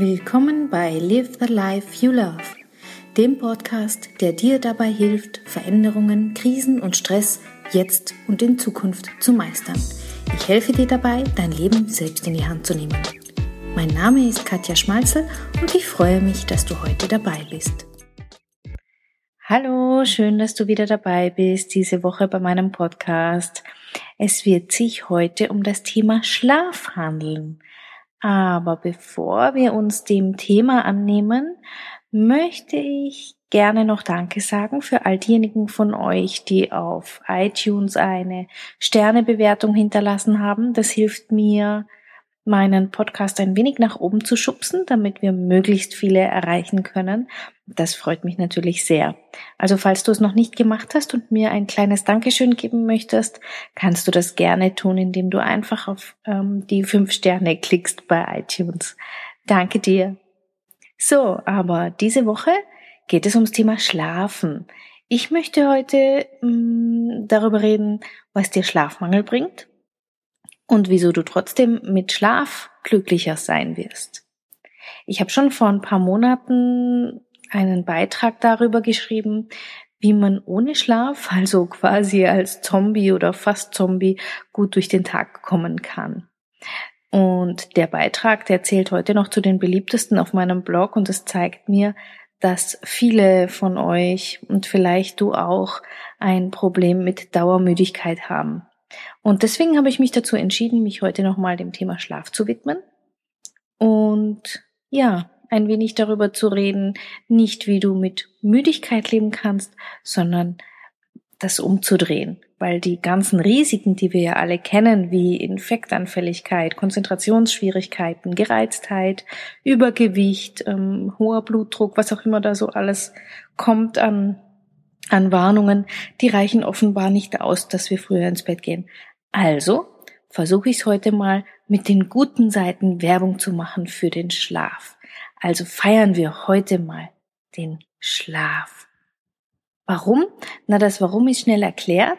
Willkommen bei Live the Life You Love, dem Podcast, der dir dabei hilft, Veränderungen, Krisen und Stress jetzt und in Zukunft zu meistern. Ich helfe dir dabei, dein Leben selbst in die Hand zu nehmen. Mein Name ist Katja Schmalzel und ich freue mich, dass du heute dabei bist. Hallo, schön, dass du wieder dabei bist diese Woche bei meinem Podcast. Es wird sich heute um das Thema Schlaf handeln. Aber bevor wir uns dem Thema annehmen, möchte ich gerne noch Danke sagen für all diejenigen von euch, die auf iTunes eine Sternebewertung hinterlassen haben. Das hilft mir, meinen Podcast ein wenig nach oben zu schubsen, damit wir möglichst viele erreichen können. Das freut mich natürlich sehr. Also falls du es noch nicht gemacht hast und mir ein kleines Dankeschön geben möchtest, kannst du das gerne tun, indem du einfach auf ähm, die fünf Sterne klickst bei iTunes. Danke dir. So, aber diese Woche geht es ums Thema Schlafen. Ich möchte heute mh, mm, darüber reden, was dir Schlafmangel bringt und wieso du trotzdem mit Schlaf glücklicher sein wirst. Ich habe schon vor ein paar Monaten einen Beitrag darüber geschrieben, wie man ohne Schlaf, also quasi als Zombie oder fast Zombie, gut durch den Tag kommen kann. Und der Beitrag, der zählt heute noch zu den beliebtesten auf meinem Blog und es zeigt mir, dass viele von euch und vielleicht du auch ein Problem mit Dauermüdigkeit haben. Und deswegen habe ich mich dazu entschieden, mich heute nochmal dem Thema Schlaf zu widmen. Und ja, ein wenig darüber zu reden, nicht wie du mit Müdigkeit leben kannst, sondern das umzudrehen, weil die ganzen Risiken, die wir ja alle kennen, wie Infektanfälligkeit, Konzentrationsschwierigkeiten, Gereiztheit, Übergewicht, ähm, hoher Blutdruck, was auch immer da so alles kommt an an Warnungen, die reichen offenbar nicht aus, dass wir früher ins Bett gehen. Also versuche ich es heute mal mit den guten Seiten Werbung zu machen für den Schlaf. Also feiern wir heute mal den Schlaf. Warum? Na, das Warum ist schnell erklärt.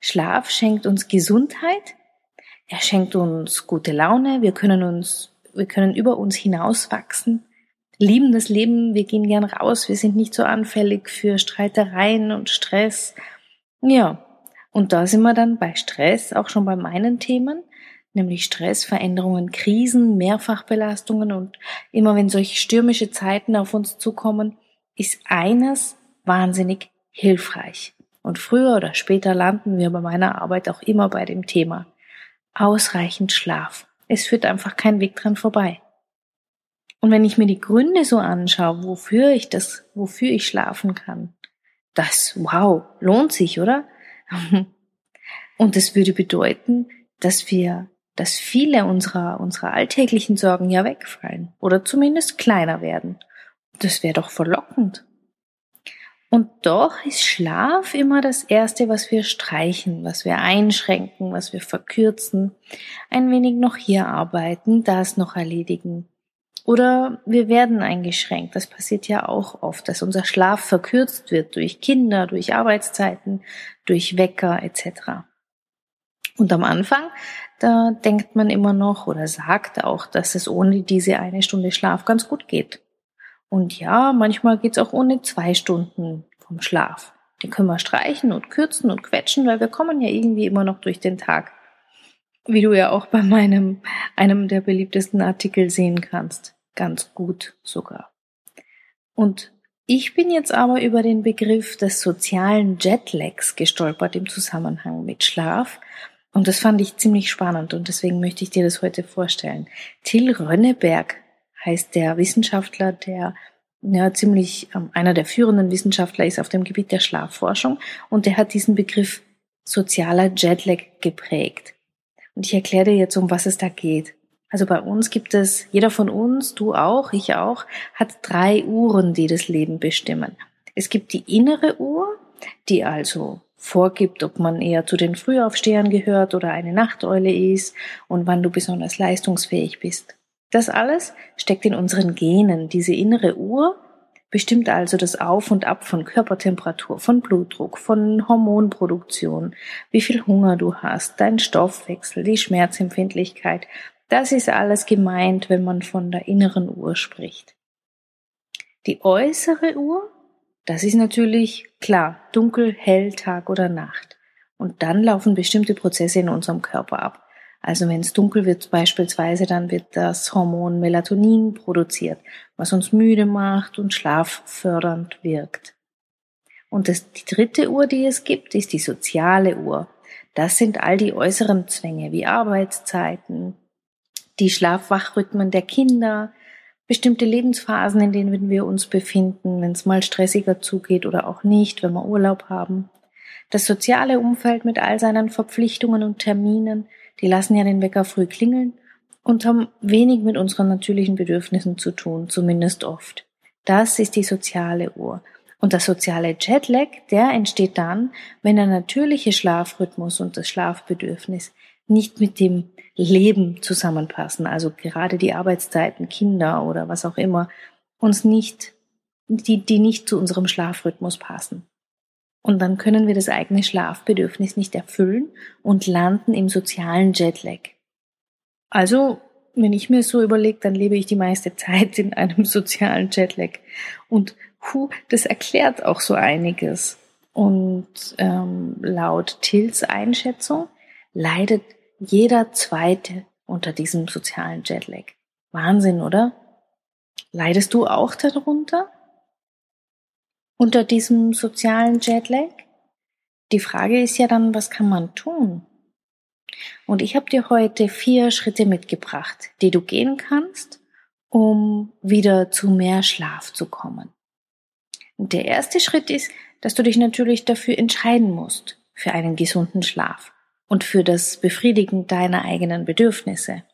Schlaf schenkt uns Gesundheit. Er schenkt uns gute Laune. Wir können uns, wir können über uns hinauswachsen lieben das Leben, wir gehen gern raus, wir sind nicht so anfällig für Streitereien und Stress. Ja, und da sind wir dann bei Stress auch schon bei meinen Themen, nämlich Stress, Veränderungen, Krisen, Mehrfachbelastungen und immer wenn solche stürmische Zeiten auf uns zukommen, ist eines wahnsinnig hilfreich. Und früher oder später landen wir bei meiner Arbeit auch immer bei dem Thema ausreichend Schlaf. Es führt einfach kein Weg dran vorbei. Und wenn ich mir die Gründe so anschaue, wofür ich das, wofür ich schlafen kann, das, wow, lohnt sich, oder? Und das würde bedeuten, dass wir, dass viele unserer, unserer alltäglichen Sorgen ja wegfallen oder zumindest kleiner werden. Das wäre doch verlockend. Und doch ist Schlaf immer das Erste, was wir streichen, was wir einschränken, was wir verkürzen, ein wenig noch hier arbeiten, das noch erledigen. Oder wir werden eingeschränkt. Das passiert ja auch oft, dass unser Schlaf verkürzt wird durch Kinder, durch Arbeitszeiten, durch Wecker etc. Und am Anfang, da denkt man immer noch oder sagt auch, dass es ohne diese eine Stunde Schlaf ganz gut geht. Und ja, manchmal geht's auch ohne zwei Stunden vom Schlaf. Die können wir streichen und kürzen und quetschen, weil wir kommen ja irgendwie immer noch durch den Tag. Wie du ja auch bei meinem, einem der beliebtesten Artikel sehen kannst. Ganz gut sogar. Und ich bin jetzt aber über den Begriff des sozialen Jetlags gestolpert im Zusammenhang mit Schlaf. Und das fand ich ziemlich spannend und deswegen möchte ich dir das heute vorstellen. Till Rönneberg heißt der Wissenschaftler, der ja, ziemlich ähm, einer der führenden Wissenschaftler ist auf dem Gebiet der Schlafforschung und der hat diesen Begriff sozialer Jetlag geprägt. Und ich erkläre dir jetzt, um was es da geht. Also bei uns gibt es, jeder von uns, du auch, ich auch, hat drei Uhren, die das Leben bestimmen. Es gibt die innere Uhr, die also vorgibt, ob man eher zu den Frühaufstehern gehört oder eine Nachteule ist und wann du besonders leistungsfähig bist. Das alles steckt in unseren Genen. Diese innere Uhr bestimmt also das Auf und Ab von Körpertemperatur, von Blutdruck, von Hormonproduktion, wie viel Hunger du hast, dein Stoffwechsel, die Schmerzempfindlichkeit Das ist alles gemeint, wenn man von der inneren Uhr spricht. Die äußere Uhr, das ist natürlich klar, dunkel, hell, Tag oder Nacht. Und dann laufen bestimmte Prozesse in unserem Körper ab. Also wenn es dunkel wird beispielsweise, dann wird das Hormon Melatonin produziert, was uns müde macht und schlaffördernd wirkt. Und das, die dritte Uhr, die es gibt, ist die soziale Uhr. Das sind all die äußeren Zwänge wie Arbeitszeiten, die Schlafwachrhythmen der Kinder, bestimmte Lebensphasen, in denen wir uns befinden, wenn es mal stressiger zugeht oder auch nicht, wenn wir Urlaub haben. Das soziale Umfeld mit all seinen Verpflichtungen und Terminen, die lassen ja den Wecker früh klingeln und haben wenig mit unseren natürlichen Bedürfnissen zu tun, zumindest oft. Das ist die soziale Uhr. Und der soziale Jetlag, der entsteht dann, wenn der natürliche Schlafrhythmus und das Schlafbedürfnis nicht mit dem Leben zusammenpassen, also gerade die Arbeitszeiten, Kinder oder was auch immer, uns nicht, die, die nicht zu unserem Schlafrhythmus passen. Und dann können wir das eigene Schlafbedürfnis nicht erfüllen und landen im sozialen Jetlag. Also, wenn ich mir so überlege, dann lebe ich die meiste Zeit in einem sozialen Jetlag. Und puh, das erklärt auch so einiges. Und ähm, laut Tills Einschätzung leidet jeder Zweite unter diesem sozialen Jetlag. Wahnsinn, oder? Leidest du auch darunter? Unter diesem sozialen Jetlag? Die Frage ist ja dann, was kann man tun? Und ich habe dir heute vier Schritte mitgebracht, die du gehen kannst, um wieder zu mehr Schlaf zu kommen. Der erste Schritt ist, dass du dich natürlich dafür entscheiden musst, für einen gesunden Schlaf und für das Befriedigen deiner eigenen Bedürfnisse.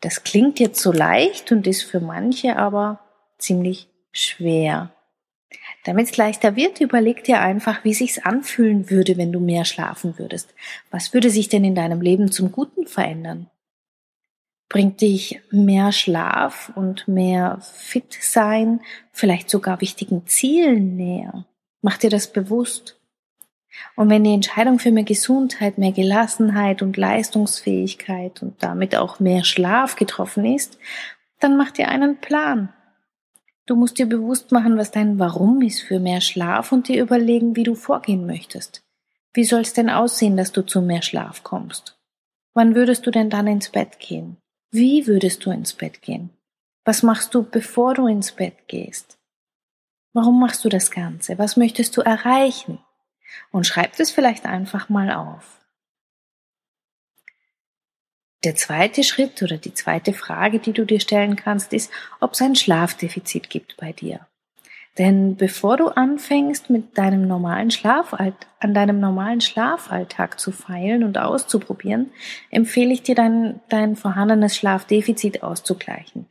Das klingt jetzt so leicht und ist für manche aber ziemlich schwer. Damit es leichter wird, überleg dir einfach, wie sich's anfühlen würde, wenn du mehr schlafen würdest. Was würde sich denn in deinem Leben zum Guten verändern? Bringt dich mehr Schlaf und mehr Fit sein, vielleicht sogar wichtigen Zielen näher? Mach dir das bewusst. Und wenn die Entscheidung für mehr Gesundheit, mehr Gelassenheit und Leistungsfähigkeit und damit auch mehr Schlaf getroffen ist, dann mach dir einen Plan. Du musst dir bewusst machen, was dein Warum ist für mehr Schlaf und dir überlegen, wie du vorgehen möchtest. Wie soll es denn aussehen, dass du zu mehr Schlaf kommst? Wann würdest du denn dann ins Bett gehen? Wie würdest du ins Bett gehen? Was machst du, bevor du ins Bett gehst? Warum machst du das Ganze? Was möchtest du erreichen? Und schreib es vielleicht einfach mal auf. Der zweite Schritt oder die zweite Frage, die du dir stellen kannst, ist, ob es ein Schlafdefizit gibt bei dir. Denn bevor du anfängst, mit deinem normalen Schlafalt an deinem normalen Schlafalltag zu feilen und auszuprobieren, empfehle ich dir dein, dein vorhandenes Schlafdefizit auszugleichen.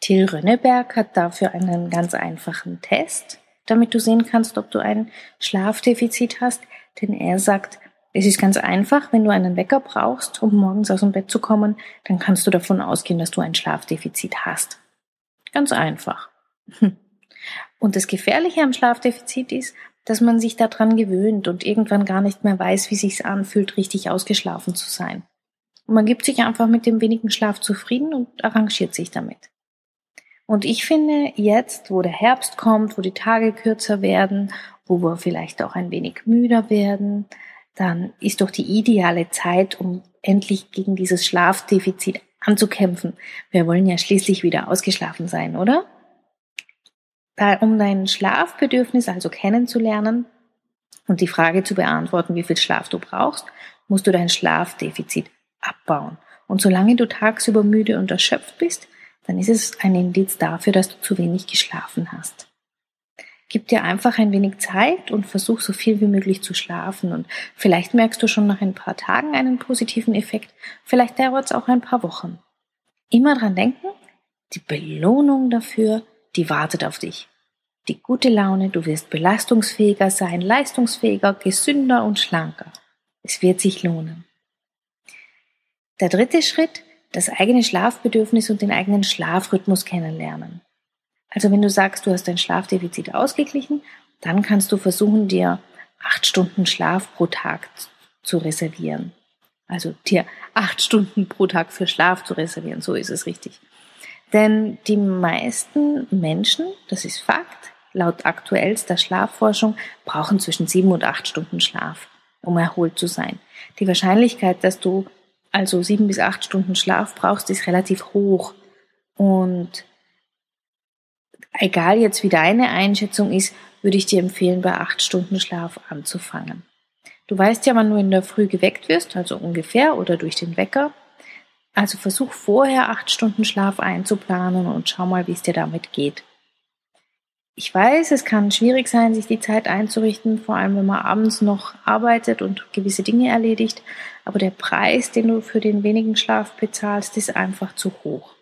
Till Rönneberg hat dafür einen ganz einfachen Test, damit du sehen kannst, ob du ein Schlafdefizit hast, denn er sagt, es ist ganz einfach, wenn du einen Wecker brauchst, um morgens aus dem Bett zu kommen, dann kannst du davon ausgehen, dass du ein Schlafdefizit hast. Ganz einfach. Und das Gefährliche am Schlafdefizit ist, dass man sich daran gewöhnt und irgendwann gar nicht mehr weiß, wie sich's anfühlt, richtig ausgeschlafen zu sein. Und man gibt sich einfach mit dem wenigen Schlaf zufrieden und arrangiert sich damit. Und ich finde, jetzt, wo der Herbst kommt, wo die Tage kürzer werden, wo wir vielleicht auch ein wenig müder werden, dann ist doch die ideale Zeit, um endlich gegen dieses Schlafdefizit anzukämpfen. Wir wollen ja schließlich wieder ausgeschlafen sein, oder? um dein Schlafbedürfnis also kennenzulernen und die Frage zu beantworten, wie viel Schlaf du brauchst, musst du dein Schlafdefizit abbauen. Und solange du tagsüber müde und erschöpft bist, dann ist es ein Indiz dafür, dass du zu wenig geschlafen hast. Gib dir einfach ein wenig Zeit und versuch so viel wie möglich zu schlafen. Und vielleicht merkst du schon nach ein paar Tagen einen positiven Effekt. Vielleicht dauert es auch ein paar Wochen. Immer dran denken, die Belohnung dafür die wartet auf dich. Die gute Laune, du wirst belastungsfähiger sein, leistungsfähiger, gesünder und schlanker. Es wird sich lohnen. Der dritte Schritt, das eigene Schlafbedürfnis und den eigenen Schlafrhythmus kennenlernen. Also wenn du sagst, du hast dein Schlafdefizit ausgeglichen, dann kannst du versuchen, dir acht Stunden Schlaf pro Tag zu reservieren. Also dir acht Stunden pro Tag für Schlaf zu reservieren, so ist es richtig. Denn die meisten Menschen, das ist Fakt, laut aktuellster Schlafforschung, brauchen zwischen sieben und acht Stunden Schlaf, um erholt zu sein. Die Wahrscheinlichkeit, dass du also sieben bis acht Stunden Schlaf brauchst, ist relativ hoch. Und egal jetzt wie deine Einschätzung ist, würde ich dir empfehlen, bei acht Stunden Schlaf anzufangen. Du weißt ja, wann du in der Früh geweckt wirst, also ungefähr oder durch den Wecker. Also versuch vorher acht Stunden Schlaf einzuplanen und schau mal, wie es dir damit geht. Ich weiß, es kann schwierig sein, sich die Zeit einzurichten, vor allem wenn man abends noch arbeitet und gewisse Dinge erledigt, aber der Preis, den du für den wenigen Schlaf bezahlst, ist einfach zu hoch.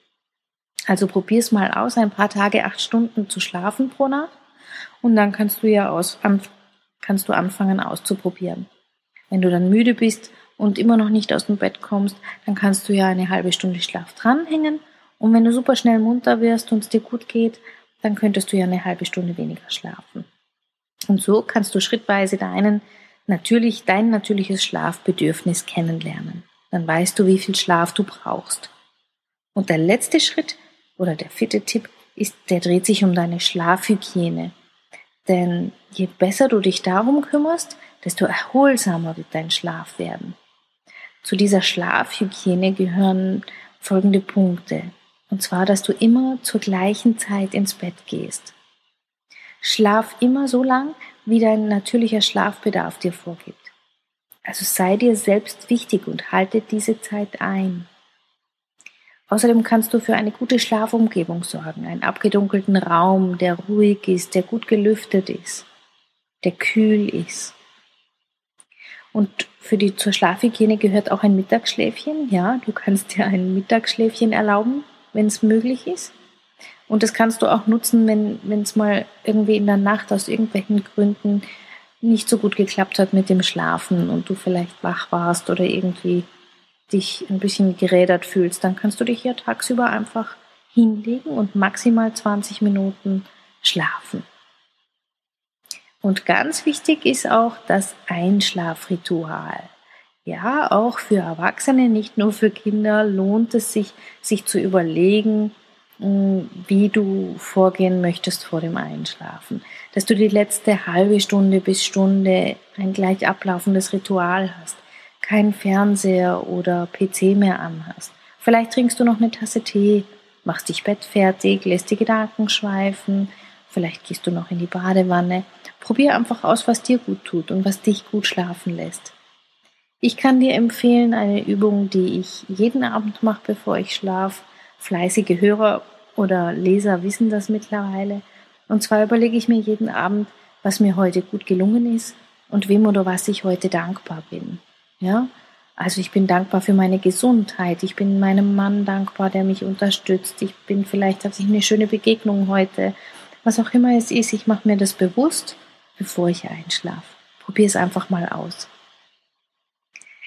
Also probier's mal aus, ein paar Tage acht Stunden zu schlafen pro Nacht und dann kannst du ja aus, kannst du anfangen auszuprobieren. Wenn du dann müde bist und immer noch nicht aus dem Bett kommst, dann kannst du ja eine halbe Stunde Schlaf dranhängen und wenn du super schnell munter wirst und es dir gut geht, dann könntest du ja eine halbe Stunde weniger schlafen. Und so kannst du schrittweise deinen natürlich, dein natürliches Schlafbedürfnis kennenlernen. Dann weißt du, wie viel Schlaf du brauchst. Und der letzte Schritt oder der vierte Tipp ist, der dreht sich um deine Schlafhygiene. Denn je besser du dich darum kümmerst, desto erholsamer wird dein Schlaf werden. Zu dieser Schlafhygiene gehören folgende Punkte. Und zwar, dass du immer zur gleichen Zeit ins Bett gehst. Schlaf immer so lang, wie dein natürlicher Schlafbedarf dir vorgibt. Also sei dir selbst wichtig und halte diese Zeit ein. Außerdem kannst du für eine gute Schlafumgebung sorgen, einen abgedunkelten Raum, der ruhig ist, der gut gelüftet ist, der kühl ist. Und für die zur Schlafhygiene gehört auch ein Mittagsschläfchen. Ja, du kannst dir ein Mittagsschläfchen erlauben, wenn es möglich ist. Und das kannst du auch nutzen, wenn es mal irgendwie in der Nacht aus irgendwelchen Gründen nicht so gut geklappt hat mit dem Schlafen und du vielleicht wach warst oder irgendwie dich ein bisschen gerädert fühlst, dann kannst du dich hier tagsüber einfach hinlegen und maximal 20 Minuten schlafen. Und ganz wichtig ist auch das Einschlafritual. Ja, auch für Erwachsene, nicht nur für Kinder, lohnt es sich, sich zu überlegen, hm, wie du vorgehen möchtest vor dem Einschlafen. Dass du die letzte halbe Stunde bis Stunde ein gleich ablaufendes Ritual hast keinen Fernseher oder PC mehr anhast. Vielleicht trinkst du noch eine Tasse Tee, machst dich bettfertig, lässt die Gedanken schweifen, vielleicht gehst du noch in die Badewanne. Probier einfach aus, was dir gut tut und was dich gut schlafen lässt. Ich kann dir empfehlen, eine Übung, die ich jeden Abend mache, bevor ich schlafe. Fleißige Hörer oder Leser wissen das mittlerweile. Und zwar überlege ich mir jeden Abend, was mir heute gut gelungen ist und wem oder was ich heute dankbar bin. Ja, also ich bin dankbar für meine Gesundheit. Ich bin meinem Mann dankbar, der mich unterstützt. Ich bin vielleicht hatte ich eine schöne Begegnung heute. Was auch immer es ist, ich mache mir das bewusst, bevor ich einschlafe. Probier es einfach mal aus.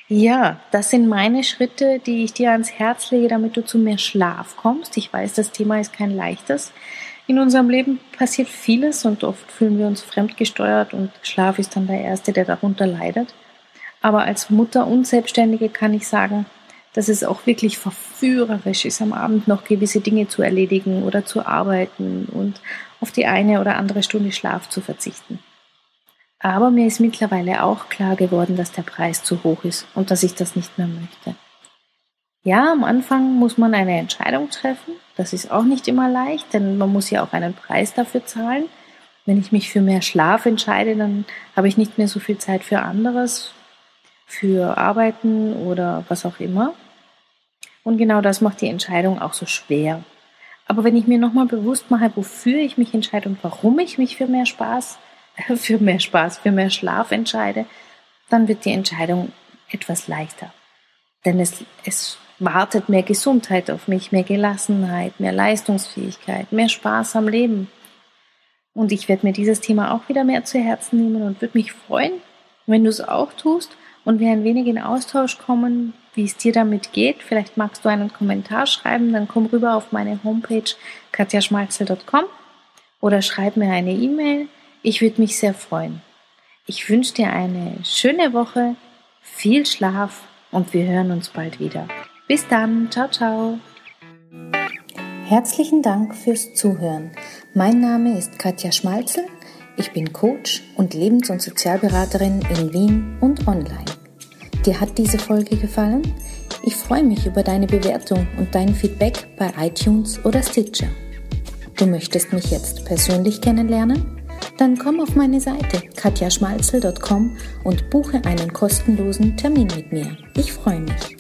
Ja, das sind meine Schritte, die ich dir ans Herz lege, damit du zu mehr Schlaf kommst. Ich weiß, das Thema ist kein leichtes. In unserem Leben passiert vieles und oft fühlen wir uns fremdgesteuert und Schlaf ist dann der Erste, der darunter leidet. Aber als Mutter und Selbstständige kann ich sagen, dass es auch wirklich verführerisch ist, am Abend noch gewisse Dinge zu erledigen oder zu arbeiten und auf die eine oder andere Stunde Schlaf zu verzichten. Aber mir ist mittlerweile auch klar geworden, dass der Preis zu hoch ist und dass ich das nicht mehr möchte. Ja, am Anfang muss man eine Entscheidung treffen. Das ist auch nicht immer leicht, denn man muss ja auch einen Preis dafür zahlen. Wenn ich mich für mehr Schlaf entscheide, dann habe ich nicht mehr so viel Zeit für anderes, für Arbeiten oder was auch immer. Und genau das macht die Entscheidung auch so schwer. Aber wenn ich mir nochmal bewusst mache, wofür ich mich entscheide und warum ich mich für mehr Spaß, für mehr Spaß, für mehr Schlaf entscheide, dann wird die Entscheidung etwas leichter. Denn es, es wartet mehr Gesundheit auf mich, mehr Gelassenheit, mehr Leistungsfähigkeit, mehr Spaß am Leben. Und ich werde mir dieses Thema auch wieder mehr zu Herzen nehmen und würde mich freuen, wenn du es auch tust und wir ein wenig in Austausch kommen, wie es dir damit geht. Vielleicht magst du einen Kommentar schreiben, dann komm rüber auf meine Homepage katjaschmalzel.com oder schreib mir eine E-Mail. Ich würde mich sehr freuen. Ich wünsche dir eine schöne Woche, viel Schlaf und wir hören uns bald wieder. Bis dann, ciao, ciao. Herzlichen Dank fürs Zuhören. Mein Name ist Katja Schmalzel. Ich bin Coach und Lebens- und Sozialberaterin in Wien und online. Dir hat diese Folge gefallen? Ich freue mich über deine Bewertung und dein Feedback bei iTunes oder Stitcher. Du möchtest mich jetzt persönlich kennenlernen? Dann komm auf meine Seite katjaschmalzel.com und buche einen kostenlosen Termin mit mir. Ich freue mich.